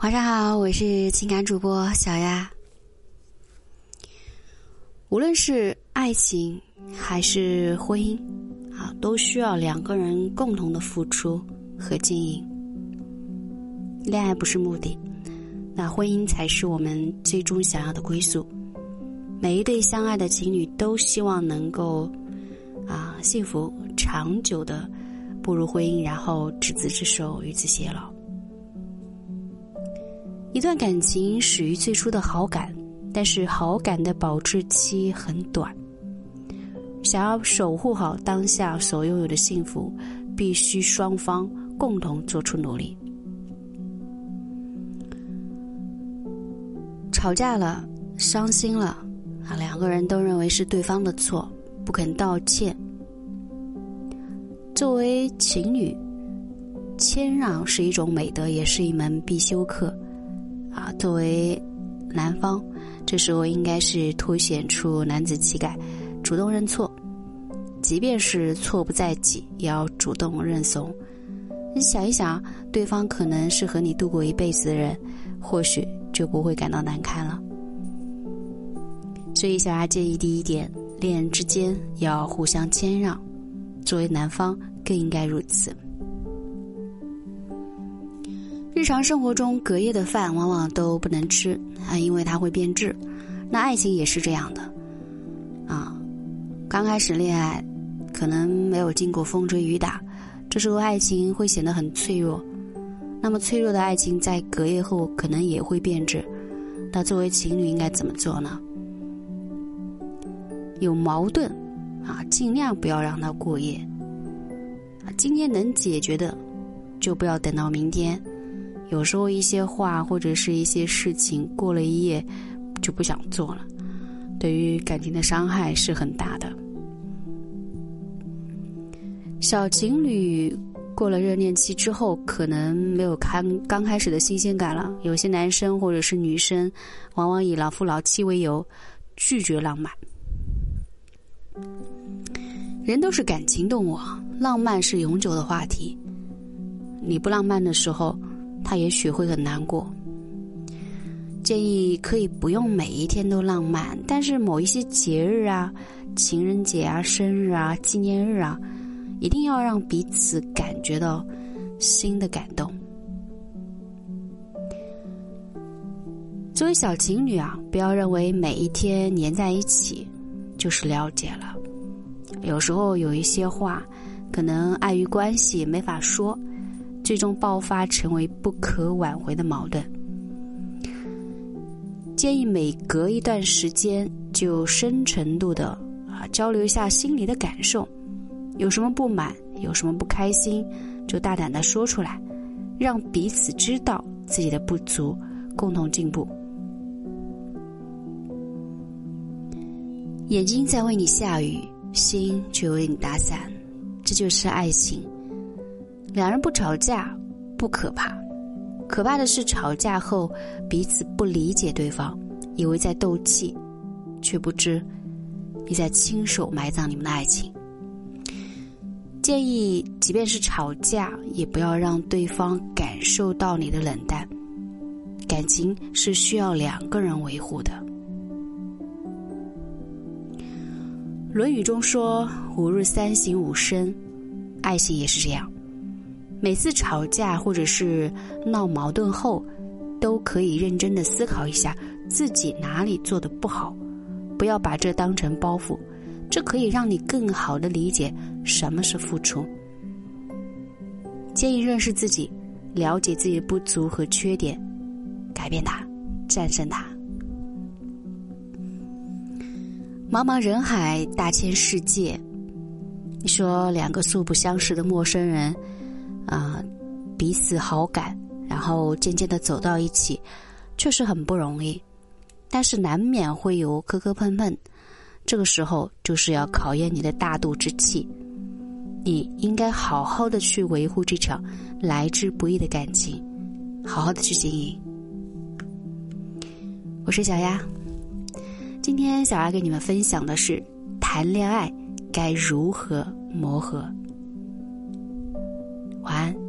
晚上好，我是情感主播小丫。无论是爱情还是婚姻，啊，都需要两个人共同的付出和经营。恋爱不是目的，那婚姻才是我们最终想要的归宿。每一对相爱的情侣都希望能够啊幸福长久的步入婚姻，然后执子之手，与子偕老。一段感情始于最初的好感，但是好感的保质期很短。想要守护好当下所拥有的幸福，必须双方共同做出努力。吵架了，伤心了，啊，两个人都认为是对方的错，不肯道歉。作为情侣，谦让是一种美德，也是一门必修课。啊，作为男方，这时候应该是凸显出男子气概，主动认错，即便是错不在己，也要主动认怂。你想一想，对方可能是和你度过一辈子的人，或许就不会感到难堪了。所以，小丫建议第一点，恋人之间要互相谦让，作为男方更应该如此。日常生活中，隔夜的饭往往都不能吃啊，因为它会变质。那爱情也是这样的，啊，刚开始恋爱，可能没有经过风吹雨打，这时候爱情会显得很脆弱。那么脆弱的爱情在隔夜后可能也会变质。那作为情侣应该怎么做呢？有矛盾啊，尽量不要让它过夜。今天能解决的，就不要等到明天。有时候一些话或者是一些事情过了一夜就不想做了，对于感情的伤害是很大的。小情侣过了热恋期之后，可能没有刚刚开始的新鲜感了。有些男生或者是女生，往往以老夫老妻为由拒绝浪漫。人都是感情动物，浪漫是永久的话题。你不浪漫的时候。他也许会很难过。建议可以不用每一天都浪漫，但是某一些节日啊，情人节啊、生日啊、纪念日啊，一定要让彼此感觉到新的感动。作为小情侣啊，不要认为每一天黏在一起就是了解了，有时候有一些话，可能碍于关系没法说。最终爆发成为不可挽回的矛盾。建议每隔一段时间就深程度的啊交流一下心里的感受，有什么不满，有什么不开心，就大胆的说出来，让彼此知道自己的不足，共同进步。眼睛在为你下雨，心却为你打伞，这就是爱情。两人不吵架不可怕，可怕的是吵架后彼此不理解对方，以为在斗气，却不知你在亲手埋葬你们的爱情。建议，即便是吵架，也不要让对方感受到你的冷淡。感情是需要两个人维护的。《论语》中说：“吾日三省吾身”，爱情也是这样。每次吵架或者是闹矛盾后，都可以认真的思考一下自己哪里做的不好，不要把这当成包袱，这可以让你更好的理解什么是付出。建议认识自己，了解自己的不足和缺点，改变它，战胜它。茫茫人海，大千世界，你说两个素不相识的陌生人。啊，彼此好感，然后渐渐的走到一起，确实很不容易，但是难免会有磕磕碰碰，这个时候就是要考验你的大度之气，你应该好好的去维护这场来之不易的感情，好好的去经营。我是小丫，今天小丫给你们分享的是谈恋爱该如何磨合。晚安。